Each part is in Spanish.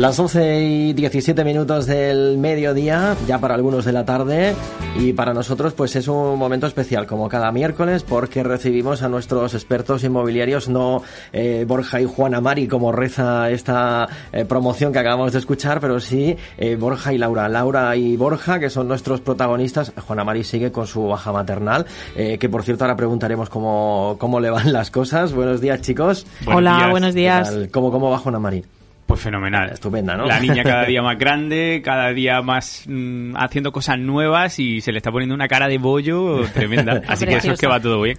Las 11 y 17 minutos del mediodía, ya para algunos de la tarde, y para nosotros pues es un momento especial, como cada miércoles, porque recibimos a nuestros expertos inmobiliarios, no eh, Borja y Juana Mari, como reza esta eh, promoción que acabamos de escuchar, pero sí eh, Borja y Laura. Laura y Borja, que son nuestros protagonistas. Juana Mari sigue con su baja maternal, que por cierto ahora preguntaremos cómo, cómo le van las cosas. Buenos días, chicos. Hola, buenos días. ¿Cómo, ¿Cómo va Juana Mari? Pues fenomenal. Estupenda, ¿no? La niña cada día más grande, cada día más mm, haciendo cosas nuevas y se le está poniendo una cara de bollo tremenda. Así que eso es que va todo bien.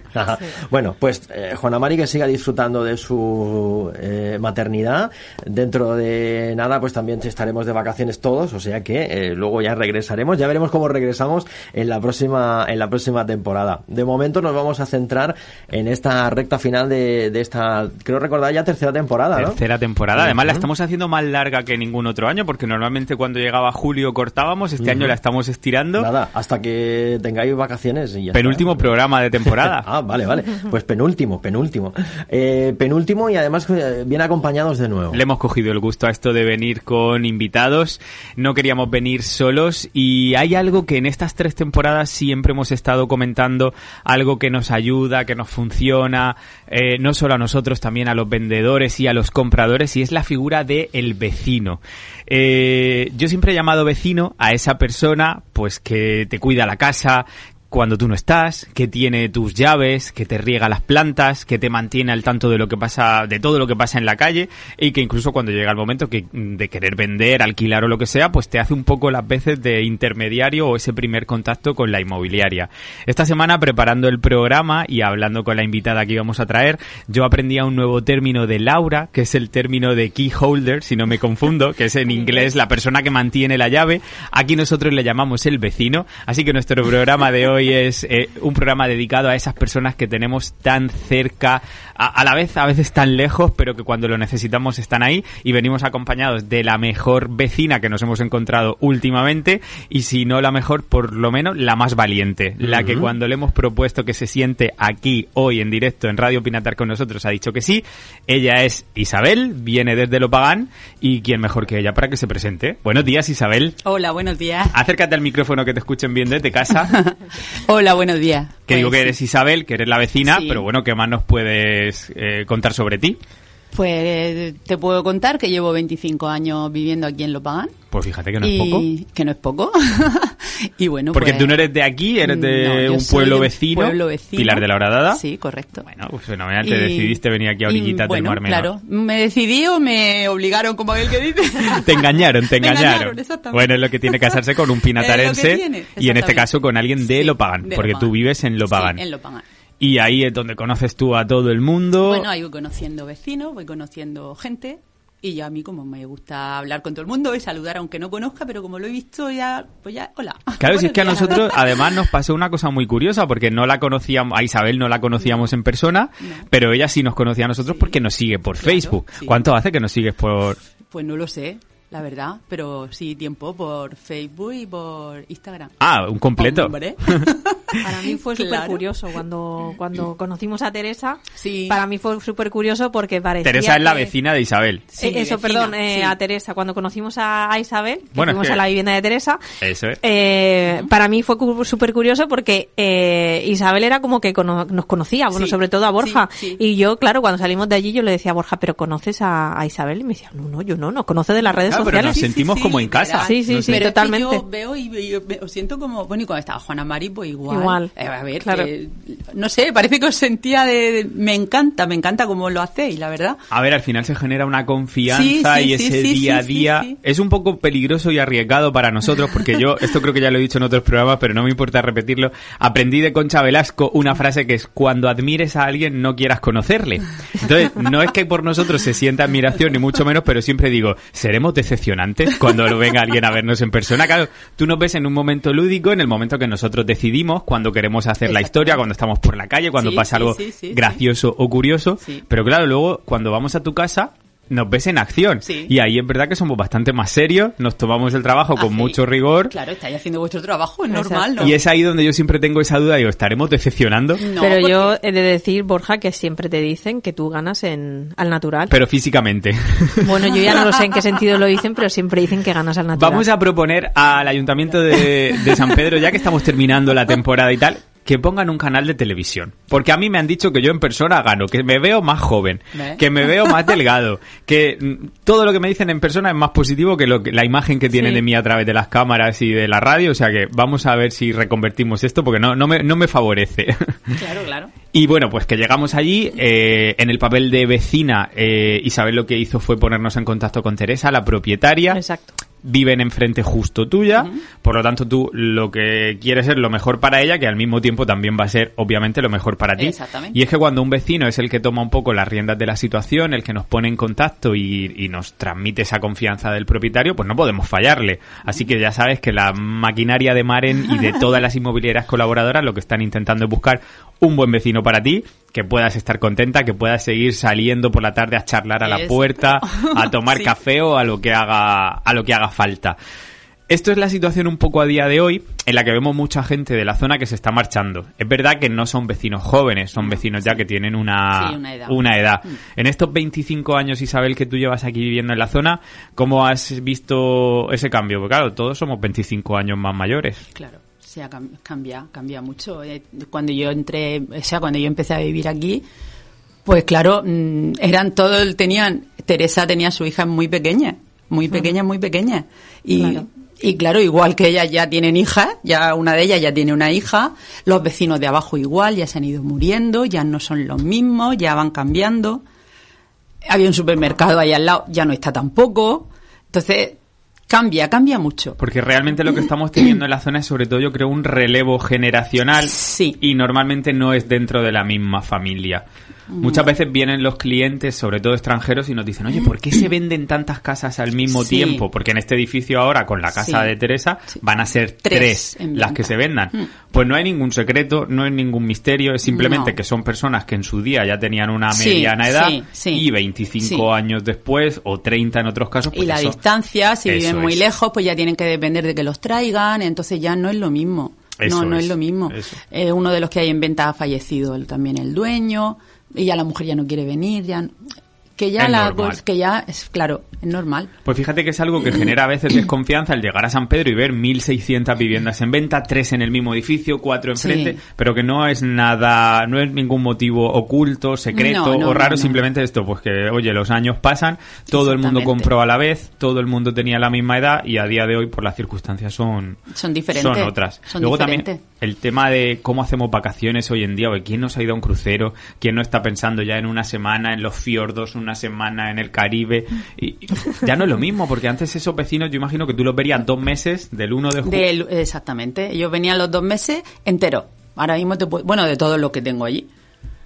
Bueno, pues eh, Juana Mari que siga disfrutando de su eh, maternidad. Dentro de nada, pues también estaremos de vacaciones todos, o sea que eh, luego ya regresaremos. Ya veremos cómo regresamos en la próxima en la próxima temporada. De momento nos vamos a centrar en esta recta final de, de esta, creo recordar ya tercera temporada, ¿no? Tercera temporada. Además la estamos haciendo más larga que ningún otro año, porque normalmente cuando llegaba julio cortábamos, este año la estamos estirando. Nada, hasta que tengáis vacaciones y ya Penúltimo programa de temporada. ah, vale, vale. Pues penúltimo, penúltimo. Eh, penúltimo y además eh, bien acompañados de nuevo. Le hemos cogido el gusto a esto de venir con invitados. No queríamos venir solos y hay algo que en estas tres temporadas siempre hemos estado comentando, algo que nos ayuda, que nos funciona, eh, no solo a nosotros, también a los vendedores y a los compradores, y es la figura de el vecino. Eh, yo siempre he llamado vecino a esa persona, pues que te cuida la casa, cuando tú no estás, que tiene tus llaves, que te riega las plantas, que te mantiene al tanto de lo que pasa, de todo lo que pasa en la calle y que incluso cuando llega el momento que, de querer vender, alquilar o lo que sea, pues te hace un poco las veces de intermediario o ese primer contacto con la inmobiliaria. Esta semana preparando el programa y hablando con la invitada que íbamos a traer, yo aprendí un nuevo término de Laura, que es el término de key holder, si no me confundo, que es en inglés la persona que mantiene la llave. Aquí nosotros le llamamos el vecino, así que nuestro programa de hoy hoy es eh, un programa dedicado a esas personas que tenemos tan cerca, a, la vez a veces tan lejos, pero que cuando lo necesitamos están ahí y venimos acompañados de la mejor vecina que nos hemos encontrado últimamente y si no la mejor, por lo menos la más valiente, la que cuando le hemos propuesto que se siente aquí hoy en directo en Radio Pinatar con nosotros ha dicho que sí. Ella es Isabel, viene desde Lopagán y quién mejor que ella para que se presente. Buenos días, Isabel. Hola, buenos días. Acércate al micrófono que te escuchen bien desde casa. Hola, buenos días. Que digo que pues eres Isabel, que eres la vecina, pero bueno, ¿qué más nos puedes eh, contar sobre ti? Pues te puedo contar que llevo 25 años viviendo aquí en Lopagán. Pues fíjate que no es poco. Que no es poco. y bueno, Porque pues tú no eres de aquí, eres de un pueblo vecino, Pilar de la Horadada. Sí, correcto. Bueno, pues fenomenal, te decidiste venir aquí a orillitas del Mar claro, me decidí o me obligaron, como aquel que dice. te engañaron, te engañaron. bueno, es lo que tiene casarse con un pinatarense y en este caso con alguien de Lopagán, porque tú vives en Lopagán. en Lopagán. Y ahí es donde conoces tú a todo el mundo. Bueno, ahí voy conociendo vecinos, voy conociendo gente. Y ya a mí como me gusta hablar con todo el mundo y saludar aunque no conozca, pero como lo he visto ya, pues ya, hola. Claro, si es que a nosotros además nos pasó una cosa muy curiosa porque no la conocíamos, a Isabel no la conocíamos en persona, pero ella sí nos conocía a nosotros porque nos sigue por Facebook. ¿Cuánto hace que nos sigues por...? Pues no lo sé, la verdad, pero sí tiempo por Facebook y por Instagram. Ah, un completo. Para mí fue súper curioso cuando, cuando conocimos a Teresa. Sí. Para mí fue súper curioso porque parecía. Teresa es la vecina de Isabel. Sí, eh, eso, perdón, eh, a Teresa. Cuando conocimos a, Isabel, que fuimos a la vivienda de Teresa. Eso es. Eh, para mí fue súper curioso porque Isabel era como que nos conocía, bueno, sobre todo a Borja. Y yo, claro, cuando salimos de allí, yo le decía a Borja, ¿pero conoces a, Isabel? Y me decía, no, no, yo no, nos conoce de las redes pero nos sentimos como en casa. Sí, sí, sí, totalmente. yo veo y, os siento como, bueno, y cuando estaba Juana Mari, pues igual. Igual. Eh, a ver, claro. no sé, parece que os sentía de, me encanta, me encanta cómo lo hacéis, la verdad. A ver, al final se genera una confianza y ese día a día es un poco peligroso y arriesgado para nosotros, porque yo, esto creo que ya lo he dicho en otros programas, pero no me importa repetirlo, aprendí de Concha Velasco una frase que es, cuando admires a alguien no quieras conocerle. Entonces, no es que por nosotros se sienta admiración, ni mucho menos, pero siempre digo, seremos decepcionados cuando lo venga alguien a vernos en persona. Claro, tú nos ves en un momento lúdico, en el momento que nosotros decidimos, cuando queremos hacer la historia, cuando estamos por la calle, cuando pasa algo gracioso o curioso. Pero claro, luego cuando vamos a tu casa, nos ves en acción. Y ahí es verdad que somos bastante más serios, nos tomamos el trabajo con mucho rigor. Claro, estáis haciendo vuestro trabajo, es normal, ¿no? Y es ahí donde yo siempre tengo esa duda, digo, ¿estaremos decepcionando? Pero yo he de decir, Borja, que siempre te dicen que tú ganas en al natural. Pero físicamente. Bueno, yo ya no lo sé en qué sentido lo dicen, pero siempre dicen que ganas al natural. Vamos a proponer al Ayuntamiento de, de San Pedro, ya que estamos terminando la temporada y tal, que pongan un canal de televisión. Porque a mí me han dicho que yo en persona gano, que me veo más joven, que me veo más delgado, que mm, todo lo que me dicen en persona es más positivo que, lo, que la imagen que tienen de mí a través de las cámaras y de la radio. O sea que vamos a ver si reconvertimos esto porque no, no, me, no me favorece. Claro, claro. Y bueno, pues que llegamos allí, eh, en el papel de vecina, eh, Isabel lo que hizo fue ponernos en contacto con Teresa, la propietaria. Exacto viven enfrente justo tuya, por lo tanto tú lo que quieres es lo mejor para ella, que al mismo tiempo también va a ser obviamente lo mejor para ti. Y es que cuando un vecino es el que toma un poco las riendas de la situación, el que nos pone en contacto y, y nos transmite esa confianza del propietario, pues no podemos fallarle. Así que ya sabes que la maquinaria de Maren y de todas las inmobiliarias colaboradoras lo que están intentando es buscar un buen vecino para ti, que puedas estar contenta, que puedas seguir saliendo por la tarde a charlar a la puerta, a tomar café o a lo que haga, a lo que haga falta. Esto es la situación un poco a día de hoy en la que vemos mucha gente de la zona que se está marchando. Es verdad que no son vecinos jóvenes, son vecinos ya que tienen una, una edad. Mm. En estos 25 años, Isabel, que tú llevas aquí viviendo en la zona, ¿cómo has visto ese cambio? Porque claro, todos somos 25 años más mayores. Claro se ha cambiado, cambia mucho. Eh, cuando yo entré, o sea, cuando yo empecé a vivir aquí, pues claro, mm, eran todos, tenían, Teresa tenía su hija muy pequeña, muy pequeña, muy pequeña. Y claro. y claro, igual que ellas ya tienen hijas, ya una de ellas ya tiene una hija, los vecinos de abajo igual, ya se han ido muriendo, ya no son los mismos, ya van cambiando. Había un supermercado ahí al lado, ya no está tampoco. Entonces, Cambia, cambia mucho. Porque realmente lo que estamos teniendo en la zona es sobre todo, yo creo, un relevo generacional. Sí. Y normalmente no es dentro de la misma familia. Muchas veces vienen los clientes, sobre todo extranjeros, y nos dicen, oye, ¿por qué se venden tantas casas al mismo tiempo? Porque en este edificio ahora, con la casa de Teresa, van a ser tres, las que se vendan. Mm. Pues no hay ningún secreto, no hay ningún misterio, es simplemente que son personas que en su día ya tenían una mediana edad y 25 años después, o 30 en otros casos. Pues y la distancia, si viven muy lejos, pues ya tienen que depender de que los traigan, entonces ya no es lo mismo. No, no es, lo mismo. Eh, uno de los que hay en venta ha fallecido también el dueño y ya la mujer ya no quiere venir, ya que ya la que ya es claro es normal. Pues fíjate que es algo que genera a veces desconfianza el llegar a San Pedro y ver 1.600 viviendas en venta tres en el mismo edificio cuatro enfrente pero que no es nada no es ningún motivo oculto secreto o raro simplemente esto pues que oye los años pasan todo el mundo compró a la vez todo el mundo tenía la misma edad y a día de hoy por las circunstancias son son diferentes son otras luego también el tema de cómo hacemos vacaciones hoy en día o quién nos ha ido a un crucero quién no está pensando ya en una semana en los fiordos una semana en el Caribe. Y ya no es lo mismo, porque antes esos vecinos, yo imagino que tú los verías dos meses del 1 de julio. exactamente. Ellos venían los dos meses enteros. Ahora mismo te bueno, de todo lo que tengo allí.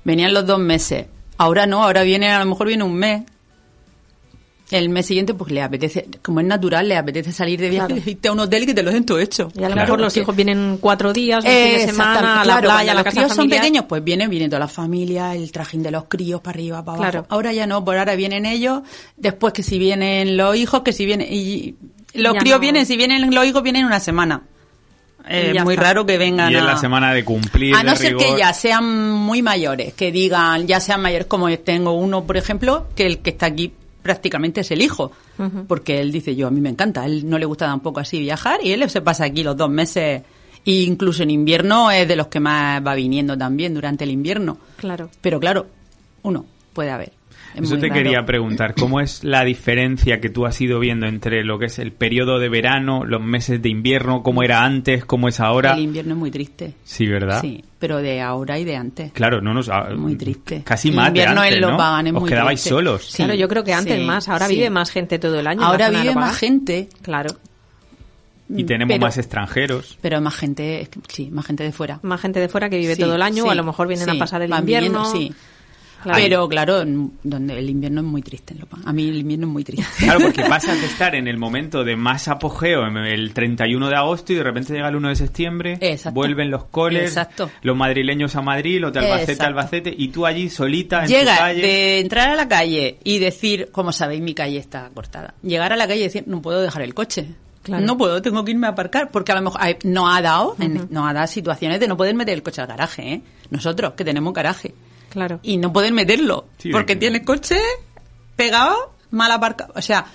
Venían los dos meses. Ahora no, ahora viene, a lo mejor viene un mes el mes siguiente pues le apetece, como es natural, le apetece salir de viaje, claro. irte a un hotel y que te lo den todo hecho. Y a lo mejor los hijos vienen cuatro días, un fin de semana, a la playa, a la los críos son pequeños, pues vienen, vienen toda la familia, el trajín de los críos para arriba, para abajo. Ahora ya no, por ahora vienen ellos, después que si vienen los hijos, que si vienen, y los críos vienen, si vienen los hijos vienen una semana. Es muy raro que vengan y es la semana de cumplir a no ser que ya sean muy mayores que digan ya sean mayores como tengo uno por ejemplo que el que está aquí prácticamente es el hijo, porque él dice, yo a mí me encanta, a él no le gusta tampoco así viajar y él se pasa aquí los dos meses e incluso en invierno es de los que más va viniendo también durante el invierno. Claro. Pero claro, uno puede haber. Eso te quería preguntar, ¿cómo es la diferencia que tú has ido viendo entre lo que es el periodo de verano, los meses de invierno, cómo era antes, cómo es ahora? El invierno es muy triste. Sí, ¿verdad? Sí, pero de ahora y de antes. Claro, no nos... Muy triste. Casi más de antes, ¿no? Pagan, es Os quedabais solos. claro, yo creo que antes más, ahora vive más gente todo el año. Ahora vive más gente. Claro. Y tenemos más extranjeros. Pero más gente, sí, más gente de fuera. Más gente de fuera que vive todo el año, o a lo mejor vienen a pasar el invierno. sí. Pero claro, donde el invierno es muy triste en A mí el invierno es muy triste. Claro, porque pasas de estar en el momento de más apogeo, el 31 de agosto, y de repente llega el 1 de septiembre, vuelven los coles, los madrileños a Madrid, los de Albacete a Albacete, y tú allí solita en Llega tu calle. de entrar a la calle y decir, como sabéis, mi calle está cortada. Llegar a la calle y decir, no puedo dejar el coche. No puedo, tengo que irme a aparcar, porque a lo mejor no ha dado, no ha dado situaciones de no poder meter el coche al garaje, ¿eh? Nosotros, que tenemos garaje. Claro. Y no pueden meterlo, porque tiene coche pegado, mal aparcado. O sea,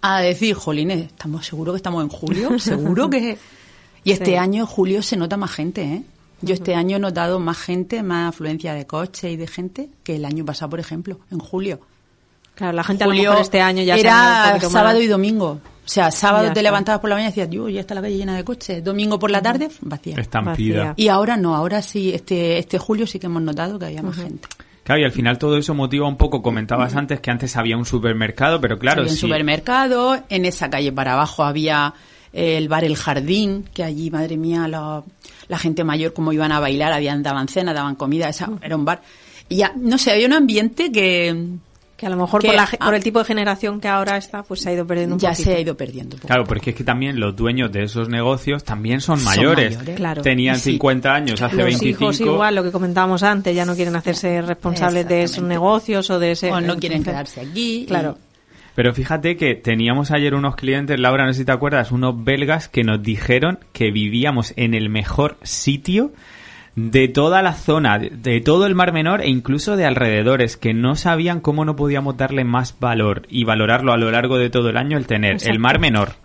a decir, jolines, ¿estamos seguros que estamos en julio? ¿Seguro que...? Y este año, en julio, se nota más gente, ¿eh? Yo este año he notado más gente, más afluencia de coche y de gente que el año pasado, por ejemplo, en julio. Claro, la gente a lo mejor este año ya era sábado y domingo. O sea, sábado te levantabas por la mañana y decías, yo ya está la calle llena de coches. Domingo por la tarde, vacía. Estampida. Y ahora no, ahora sí, este, este julio sí que hemos notado que había más gente. Claro, y al final todo eso motiva un poco, comentabas antes que antes había un supermercado, pero claro, había un supermercado, en esa calle para abajo había el bar El Jardín, que allí, madre mía, la, gente mayor como iban a bailar, habían daban cena, daban comida, esa, era un bar. Y ya, no sé, había un ambiente que, que a lo mejor por, la, por, el tipo de generación que ahora está, pues se ha ido perdiendo un Ya se ha ido perdiendo. Claro, porque es que también los dueños de esos negocios también son, mayores. Claro. Tenían 50 años, hace los 25. hijos igual, lo que comentábamos antes, ya no quieren hacerse responsables de esos negocios o de ese... O no quieren quedarse aquí. Claro. Pero fíjate que teníamos ayer unos clientes, Laura, no sé si te acuerdas, unos belgas que nos dijeron que vivíamos en el mejor sitio de toda la zona, de todo el Mar Menor e incluso de alrededores, que no sabían cómo no podíamos darle más valor y valorarlo a lo largo de todo el año el tener el Mar Menor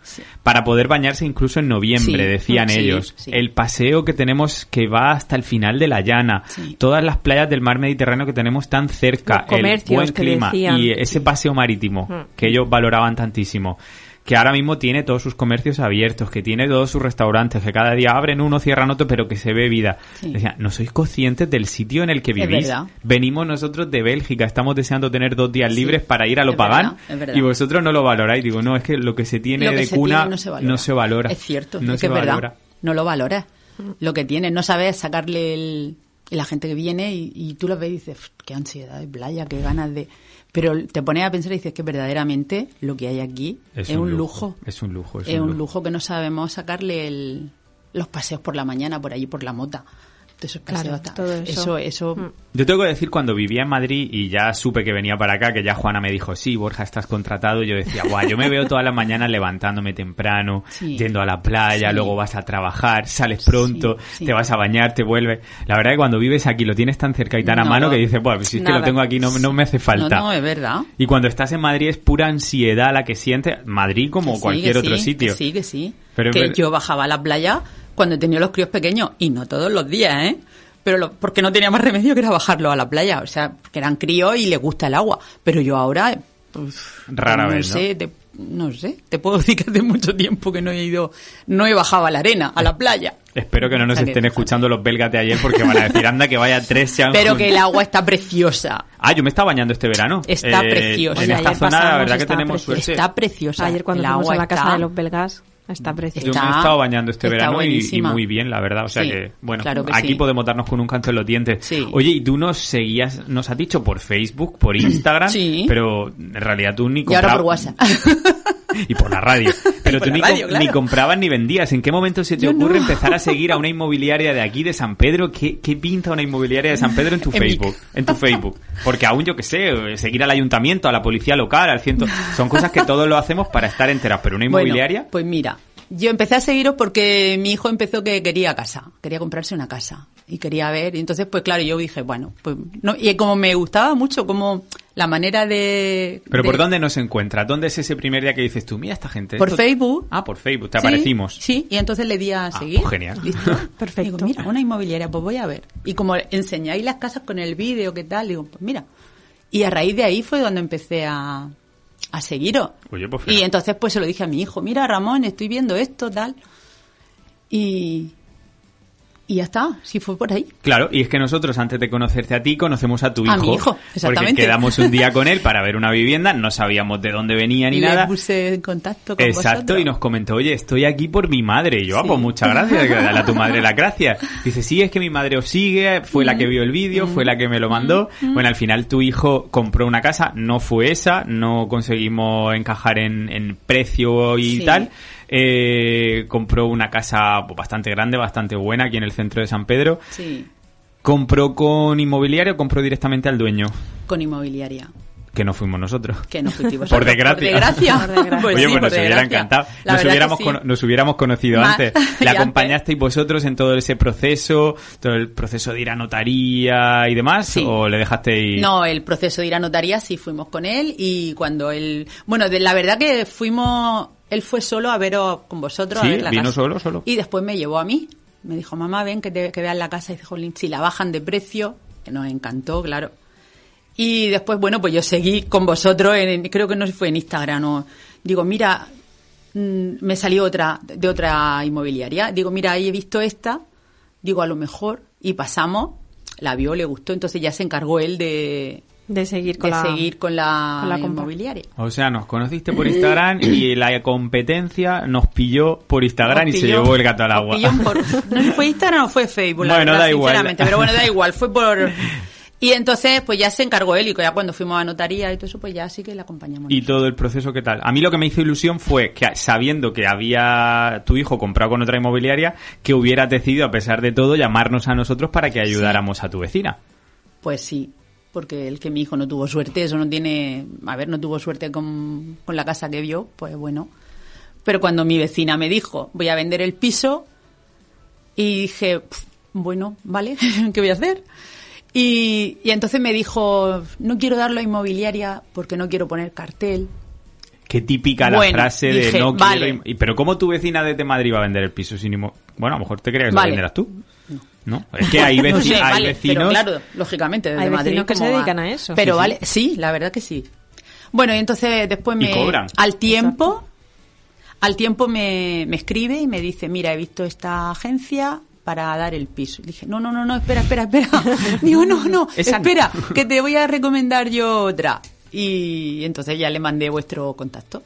para poder bañarse incluso en noviembre, decían ellos. El paseo que tenemos que va hasta el final de la llana, todas las playas del Mar Mediterráneo que tenemos tan cerca, el buen clima y ese paseo marítimo mm. que ellos valoraban tantísimo que ahora mismo tiene todos sus comercios abiertos, que tiene todos sus restaurantes, que cada día abren uno, cierran otro, pero que se ve vida. Decía, ¿no sois conscientes del sitio en el que vivís? Venimos nosotros de Bélgica, estamos deseando tener dos días libres para ir a lo pagán y vosotros no lo valoráis. Digo, no, es que lo que se tiene de cuna no, se valora. Es cierto, no es que es verdad. No lo valora. Lo que tiene, no sabes sacarle el, la gente que viene y, y tú lo ves y dices, qué ansiedad de playa, qué ganas de... Pero te pones a pensar y dices que verdaderamente lo que hay aquí es, un, lujo. Es un lujo. Es, un, lujo. que no sabemos sacarle los paseos por la mañana por allí por la mota todo eso. eso, mm. Yo tengo que decir, cuando vivía en Madrid y ya supe que venía para acá, que ya Juana me dijo, sí, Borja, estás contratado, yo decía, guau, yo me veo todas las mañanas levantándome temprano, yendo a la playa, luego vas a trabajar, sales pronto, te vas a bañar, te vuelves. La verdad es que cuando vives aquí lo tienes tan cerca y tan a mano que dices, bueno, si es que lo tengo aquí no, no me hace falta. No, es verdad. Y cuando estás en Madrid es pura ansiedad la que sientes, Madrid como cualquier otro sitio. sí, que sí. Pero que yo bajaba a la playa cuando tenía los críos pequeños, y no todos los días, ¿eh? Pero porque no tenía más remedio que era bajarlo a la playa, o sea, que eran críos y les gusta el agua. Pero yo ahora, pues, Rara no vez, sé, Te, no sé, te puedo decir que hace mucho tiempo que no he ido, no he bajado a la arena, a la playa. Espero que no nos estén escuchando los belgas de ayer porque van a decir, anda, que vaya tres se Pero que el agua está preciosa. Ah, yo me estaba bañando este verano. Está eh, preciosa. En esta zona, la verdad que tenemos suerte. Está preciosa. Ayer cuando fuimos a la casa de los belgas, Está precioso. Yo me he estado bañando este verano y, muy bien, la verdad. O sea que, bueno, aquí podemos darnos con un canto en los dientes. Oye, y tú nos seguías, nos has dicho por Facebook, por Instagram, pero en realidad tú ni comprabas. Y ahora por WhatsApp. y por la radio. Pero tú ni, ni, comprabas ni vendías. ¿En qué momento se te ocurre empezar a seguir a una inmobiliaria de aquí, de San Pedro? ¿Qué, qué pinta una inmobiliaria de San Pedro en tu Facebook? En tu Facebook. Porque aún yo que sé, seguir al ayuntamiento, a la policía local, al ciento... Son cosas que todos lo hacemos para estar enteras. Pero una inmobiliaria... pues mira, yo empecé a seguiros porque mi hijo empezó que quería casa, quería comprarse una casa y quería ver. Y entonces, pues claro, yo dije, bueno, pues no, y como me gustaba mucho como la manera de... Pero ¿por dónde nos encuentra? ¿Dónde es ese primer día que dices tú, mira esta gente? Por Facebook. Ah, por Facebook, te aparecimos. Sí, y entonces le di a ah, seguir. Pues genial. Perfecto. Digo, mira, una inmobiliaria, pues voy a ver. Y como enseñáis las casas con el vídeo, ¿qué tal? Digo, pues mira. Y a raíz de ahí fue donde empecé a, a seguiros. Pues y entonces pues se lo dije a mi hijo, mira Ramón, estoy viendo esto, tal. Y, y ya está, si fue por ahí. Claro, y es que nosotros antes de conocerte a ti conocemos a tu hijo. A mi hijo, exactamente. Porque quedamos un día con él para ver una vivienda, no sabíamos de dónde venía ni nada. Puse en contacto con Exacto, vosotros. y nos comentó, oye, estoy aquí por mi madre. Y yo, ah, pues muchas gracias, que dale a tu madre las gracias. Dice, sí, es que mi madre os sigue, fue la que vio el vídeo, fue la que me lo mandó. Bueno, al final tu hijo compró una casa, no fue esa, no conseguimos encajar en, en precio y Sí. tal. Eh, compró una casa bastante grande, bastante buena aquí en el centro de San Pedro. Sí, ¿Compró con inmobiliario o compró directamente al dueño? con inmobiliaria. Que no fuimos nosotros. Que no fuimos Por desgracia. Por desgracia. Por desgracia. Pues Oye, sí, pues nos hubiera encantado. Nos hubiéramos, que sí. cono- nos hubiéramos conocido antes. Le antes. acompañasteis vosotros en todo ese proceso, todo el proceso de ir a notaría y demás, Sí. o le dejasteis. No, el proceso de ir a notaría sí fuimos con él y cuando él... Bueno, de, la verdad que fuimos... Él fue solo a veros con vosotros. Sí, a ver la vino casa. solo, solo. Y después me llevó a mí. Me dijo, mamá, ven que, te, que veas la casa. Y dijo, "Jolín, si la bajan de precio, que nos encantó, claro. Y después, bueno, pues yo seguí con vosotros, en, creo que no fue en Instagram o... Digo, mira, mm, me salió otra, de otra inmobiliaria. Digo, mira, ahí he visto esta. Digo, a lo mejor. Y pasamos, la vio, le gustó, entonces ya se encargó él de, De seguir con de la... seguir con la, con la inmobiliaria. O sea, nos conociste por Instagram y la competencia nos pilló por Instagram y se llevó el gato al agua. por- no fue Instagram o fue Facebook, la Bueno, verdad, da igual. sinceramente. Pero bueno, da igual, fue por... Y entonces, pues ya se encargó él y ya cuando fuimos a notaría y todo eso, pues ya sí que le acompañamos. Y todo el proceso, ¿qué tal? A mí lo que me hizo ilusión fue que sabiendo que había tu hijo comprado con otra inmobiliaria, que hubieras decidido, a pesar de todo, llamarnos a nosotros para que ayudáramos a tu vecina. Pues sí, porque el que mi hijo no tuvo suerte, eso no tiene... A ver, no tuvo suerte con, con la casa que vio, pues bueno. Pero cuando mi vecina me dijo, voy a vender el piso, y dije, "Pf, bueno, vale, ¿qué voy a hacer? Y, y entonces me dijo, no quiero darlo a inmobiliaria porque no quiero poner cartel. Qué típica la Bueno, frase de no vale. quiero... Pero ¿cómo tu vecina desde Madrid va a vender el piso sin inmo- Bueno, a lo mejor te creías que lo Vale. venderás tú. No. Es que hay, veci- No sé, hay vale, vecinos... pero claro, lógicamente, desde Hay Madrid. vecinos que se dedican a eso. Pero Sí, vale, sí, la verdad que sí. Bueno, y entonces después Y me... cobran. Al tiempo, al tiempo me, me escribe y me dice, mira, he visto esta agencia para dar el piso. Y dije, no, no, no, no, espera, espera, espera. Digo, no, no, Esa no. espera, que te voy a recomendar yo otra. Y entonces ya le mandé vuestro contacto.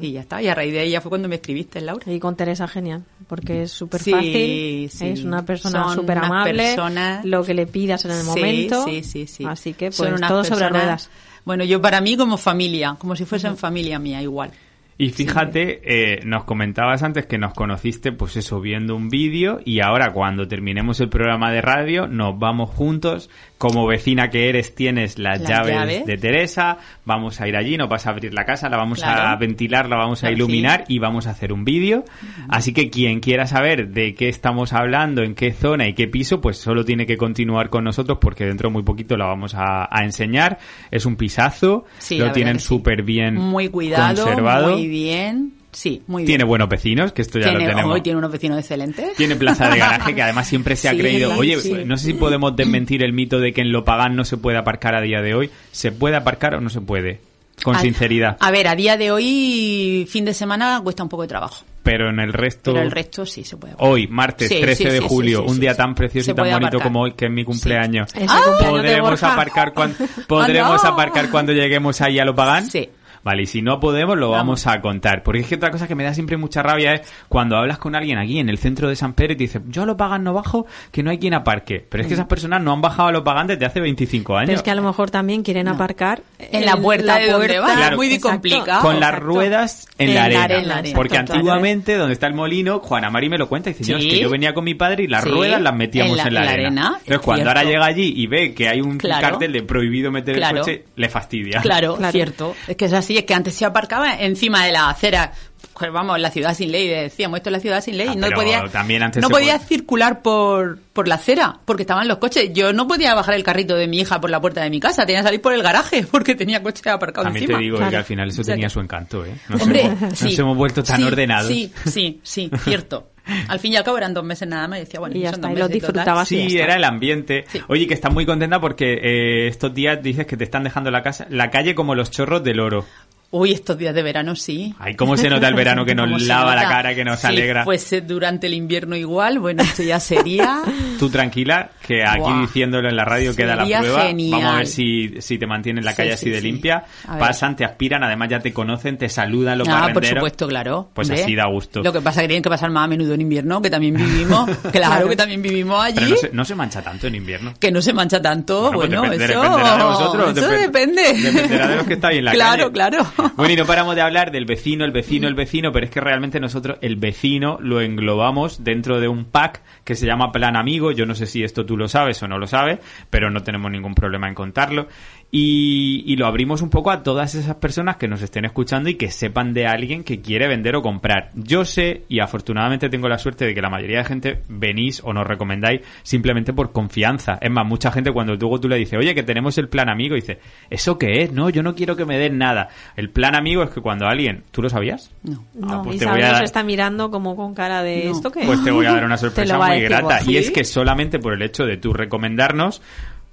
Y ya está. Y a raíz de ella fue cuando me escribiste, Laura. Y con Teresa genial, porque es súper Sí, fácil, sí. es una persona Son súper amable, personas- lo que le pidas en el Sí, momento, Sí, sí, sí. así que Son pues unas todo sobre personas- ruedas. Bueno, yo para mí como familia, como si fuesen familia mía, igual. Y fíjate, eh, nos comentabas antes que nos conociste, pues eso, viendo un vídeo y ahora cuando terminemos el programa de radio nos vamos juntos. Como vecina que eres tienes las, Las llaves, llaves. de Teresa, vamos a ir allí, nos vas a abrir la casa, la vamos a ventilar, la vamos a Claro, iluminar y vamos a hacer un vídeo. Así que quien quiera saber de qué estamos hablando, en qué zona y qué piso, pues solo tiene que continuar con nosotros porque dentro de muy poquito la vamos a, a enseñar. Es un pisazo, Sí, lo tienen sí. súper bien Muy cuidado, conservado. muy bien. Sí, muy bien. Tiene buenos vecinos, que esto ya Tiene- lo tenemos. hoy tiene unos vecinos excelentes. Tiene plaza de garaje que además siempre se ha Sí, creído. Oye, sí. no sé si podemos desmentir el mito de que en Lopagán no se puede aparcar a día de hoy. ¿Se puede aparcar o no se puede? Con A- sinceridad. A ver, a día de hoy, fin de semana, cuesta un poco de trabajo. Pero en el resto. Pero el resto sí se puede. Hoy, martes Sí, 13 sí, de julio, sí, un día tan precioso y tan bonito aparcar. como hoy, que es mi cumpleaños. ¿Podremos aparcar, cuan- ¿podremos ¡Ah, no! aparcar cuando lleguemos ahí a Lopagán? Sí. Vale, y si no podemos, lo vamos. Vamos. a contar. Porque es que otra cosa que me da siempre mucha rabia es cuando hablas con alguien aquí en el centro de San Pedro y te dice, yo a lo pagan no bajo, que no hay quien aparque. Pero es que esas personas no han bajado a lo pagan desde hace 25 años. Pero es que a lo mejor también quieren No. aparcar En la puerta de donde va, Claro. muy Exacto. complicado. con las Exacto. ruedas en, En la la arena. exacto, Porque antiguamente, donde está el molino, Juana Mari me lo cuenta y dice, "Yo, es Sí. que yo venía con mi padre y las Sí. ruedas las metíamos en En la, la- en la arena. arena, Entonces, cuando cierto. ahora llega allí y ve que hay un Claro. cartel de prohibido meter Claro. el coche, le fastidia. Claro, Claro. cierto. Es que es así, es que antes se aparcaba encima de la acera. Pues vamos, la ciudad sin ley, decíamos, esto es la ciudad sin ley. Ah, no podía, también antes no podía pod- circular por, por la acera, porque estaban los coches. Yo no podía bajar el carrito de mi hija por la puerta de mi casa, tenía que salir por el garaje, porque tenía coche aparcado También encima. te digo Claro. que al final eso O sea tenía que- su encanto, ¿eh? Nos, Hombre, hemos, nos hemos vuelto tan Sí, ordenados. Sí, sí, sí, cierto. Al fin y al cabo eran dos meses nada más y decía, bueno, Y ya son está, dos y lo meses total. disfrutabas. y ya Sí, era el ambiente. Sí. Oye, que estás muy contenta porque eh, estos días dices que te están dejando la casa, la calle como los chorros del oro. Uy, estos días de verano sí. Ay, ¿cómo se nota el verano que nos ¿Cómo se lava la cara, que nos Si alegra? fuese durante el invierno igual, bueno, esto ya sería... Tú tranquila, que aquí Buah. diciéndolo en la radio queda la prueba. genial. Vamos a ver si, si te mantienes la Sí, calle sí, así de sí. limpia. Pasan, te aspiran, además ya te conocen, te saludan los Ah, por supuesto, claro. Pues Hombre, así da gusto. Lo que pasa es que tienen que pasar más a menudo en invierno, que también vivimos. Claro, que también vivimos allí. Pero no se, no se mancha tanto en invierno. Que no se mancha tanto, Bueno, bueno, pues eso, dependerá de vosotros, eso depende- depende. dependerá de los que estáis en la claro, calle. Claro, Bueno, y no paramos de hablar del vecino, el vecino, el vecino, pero es que realmente nosotros el vecino lo englobamos dentro de un pack que se llama Plan Amigo. Yo no sé si esto tú lo sabes o no lo sabes, pero no tenemos ningún problema en contarlo. Y, y lo abrimos un poco a todas esas personas que nos estén escuchando y que sepan de alguien que quiere vender o comprar. Yo sé, y afortunadamente tengo la suerte de que la mayoría de gente venís o nos recomendáis simplemente por confianza. Es más, mucha gente cuando luego tú le dices, oye, que tenemos el plan amigo, dice, ¿eso qué es? No, yo no quiero que me den nada. El plan amigo es que cuando alguien, ¿tú lo sabías? No. Ah, No, pues te voy a dar- está mirando como con cara de No. esto que Pues te voy a dar una sorpresa muy grata. vos. Y es que solamente por el hecho de tú recomendarnos,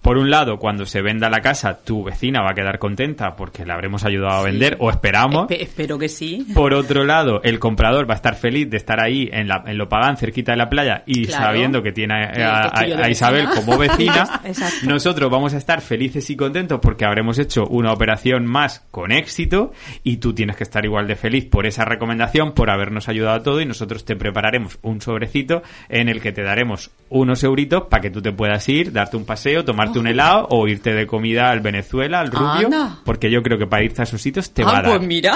por un lado, cuando se venda la casa, tu vecina va a quedar contenta porque la habremos ayudado a vender, o esperamos. Espe- espero que sí. Por otro lado, el comprador va a estar feliz de estar ahí en, la, en Lopagán, cerquita de la playa, y Claro. sabiendo que tiene a, Isabel vecina. como vecina. Nosotros vamos a estar felices y contentos porque habremos hecho una operación más con éxito y tú tienes que estar igual de feliz por esa recomendación, por habernos ayudado a todo y nosotros te prepararemos un sobrecito en el que te daremos unos euritos para que tú te puedas ir, darte un paseo, tomarte un helado o irte de comida al Venezuela, al Rubio, Anda. porque yo creo que para irte a esos sitios te va ah, a dar. pues mira.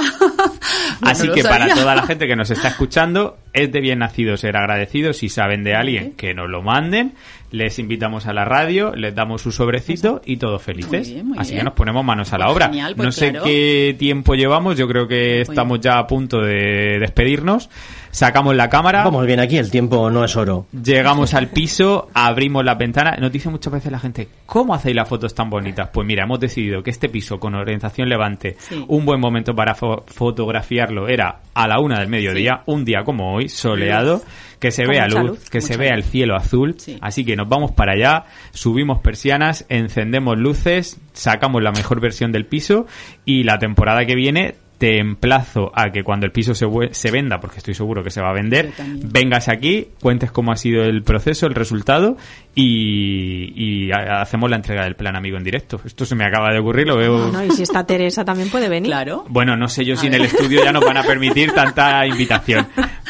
Así No que para toda la gente que nos está escuchando, es de bien nacido ser agradecidos. Si saben de alguien que nos lo manden, les invitamos a la radio, les damos su sobrecito y todos felices. Muy bien, muy Así bien. que nos ponemos manos a la Pues obra. genial, pues no sé claro. qué tiempo llevamos, yo creo que estamos ya a punto de despedirnos. Sacamos la cámara. Vamos bien aquí, el tiempo no es oro. Llegamos al piso, abrimos la ventana. Nos dice muchas veces la gente, ¿cómo hacéis las fotos tan bonitas? Pues mira, hemos decidido que este piso con orientación levante, Sí. un buen momento para fo- fotografiarlo era a la una del mediodía, un día como hoy, soleado, que se Con vea luz, luz, que se vea luz. el cielo azul. Sí. Así que nos vamos para allá, subimos persianas, encendemos luces, sacamos la mejor versión del piso y la temporada que viene te emplazo a que cuando el piso se, venda, porque estoy seguro que se va a vender, vengas aquí, cuentes cómo ha sido el proceso, el resultado y, y ha- hacemos la entrega del plan amigo en directo. Esto se me acaba de ocurrir, lo veo... No, y si está Teresa también puede venir. Claro. Bueno, no sé yo si en el estudio ya nos van a permitir tanta invitación.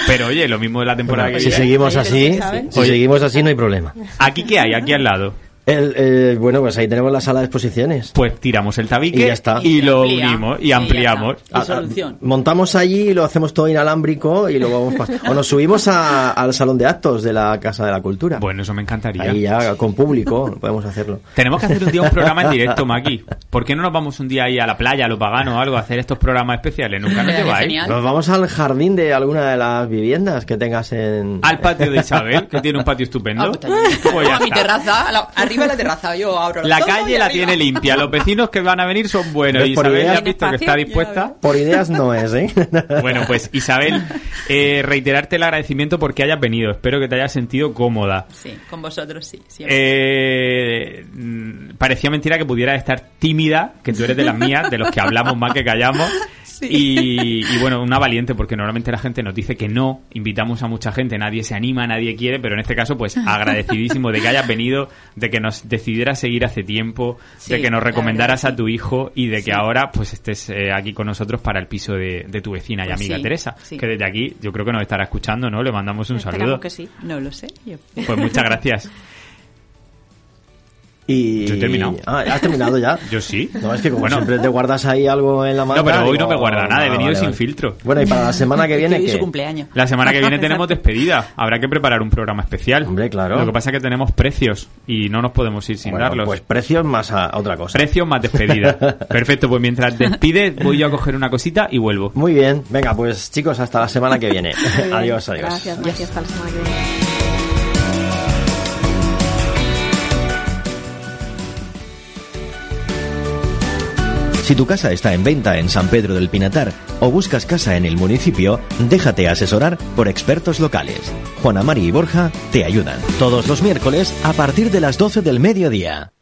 Pero oye, lo mismo de la temporada Bueno, que si viene. seguimos así, si Oye. seguimos así no hay problema. ¿Aquí qué hay? Aquí al lado. El, eh, bueno, pues ahí tenemos la sala de exposiciones. Pues tiramos el tabique Y ya está. y Y lo amplía. unimos y Y ampliamos. está. Ah, ah, solución. montamos allí y lo hacemos todo inalámbrico y luego vamos o nos subimos a- al salón de actos de la Casa de la Cultura. Bueno, eso me encantaría. Ahí ya con público podemos hacerlo. Tenemos que hacer un día un programa en directo, Maki. ¿Por qué no nos vamos un día ahí a la playa, a lo pagano o algo, a hacer estos programas especiales? Nunca nos lleváis. genial. Nos vamos al jardín de alguna de las viviendas que tengas en Al patio de Isabel, que tiene un patio estupendo. Ah, pues. Pues ya a mi terraza, a la- arriba la terraza, yo abro La todo calle la arriba. tiene limpia. Los vecinos que van a venir son buenos. ¿Ves? Y Por Isabel ideas- ya has visto que está ¿Tiene dispuesta. Por ideas no es, ¿eh? Bueno, pues Isabel, eh, reiterarte el agradecimiento porque hayas venido. Espero que te hayas sentido cómoda. Sí, con vosotros sí. siempre. Eh, mm, parecía mentira que pudieras estar tímida, que tú eres de las mías, de los que hablamos más que callamos. Y, y bueno, una valiente, porque normalmente la gente nos dice que no, invitamos a mucha gente, nadie se anima, nadie quiere, pero en este caso, pues agradecidísimo de que hayas venido, de que nos decidieras seguir hace tiempo, de que nos recomendaras verdad, a tu hijo y de que ahora pues estés eh, aquí con nosotros para el piso de, de tu vecina y Pues amiga Teresa, que desde aquí yo creo que nos estará escuchando, ¿no? Le mandamos un Esperamos saludo. que sí. No lo sé. yo- Pues muchas gracias. Y... Yo he terminado. Ah, ¿has terminado ya? Yo sí. No, es que como Bueno, siempre te guardas ahí algo en la mano. No, pero hoy no me guarda nada, he venido sin filtro. Bueno, y para la semana que viene, ¿qué? su cumpleaños. La semana que viene tenemos despedida. Habrá que preparar un programa especial. Hombre, claro. Lo que pasa es que tenemos precios y no nos podemos ir sin Bueno, darlos. Pues precios más a otra cosa. Precios más despedida. Perfecto, pues mientras despides voy yo a coger una cosita y vuelvo. Muy bien, venga, pues chicos, hasta la semana que viene. Adiós, adiós. Gracias, Maki, hasta la semana que viene. Si tu casa está en venta en San Pedro del Pinatar o buscas casa en el municipio, déjate asesorar por expertos locales. Juana Mari y Borja te ayudan todos los miércoles a partir de las 12 del mediodía.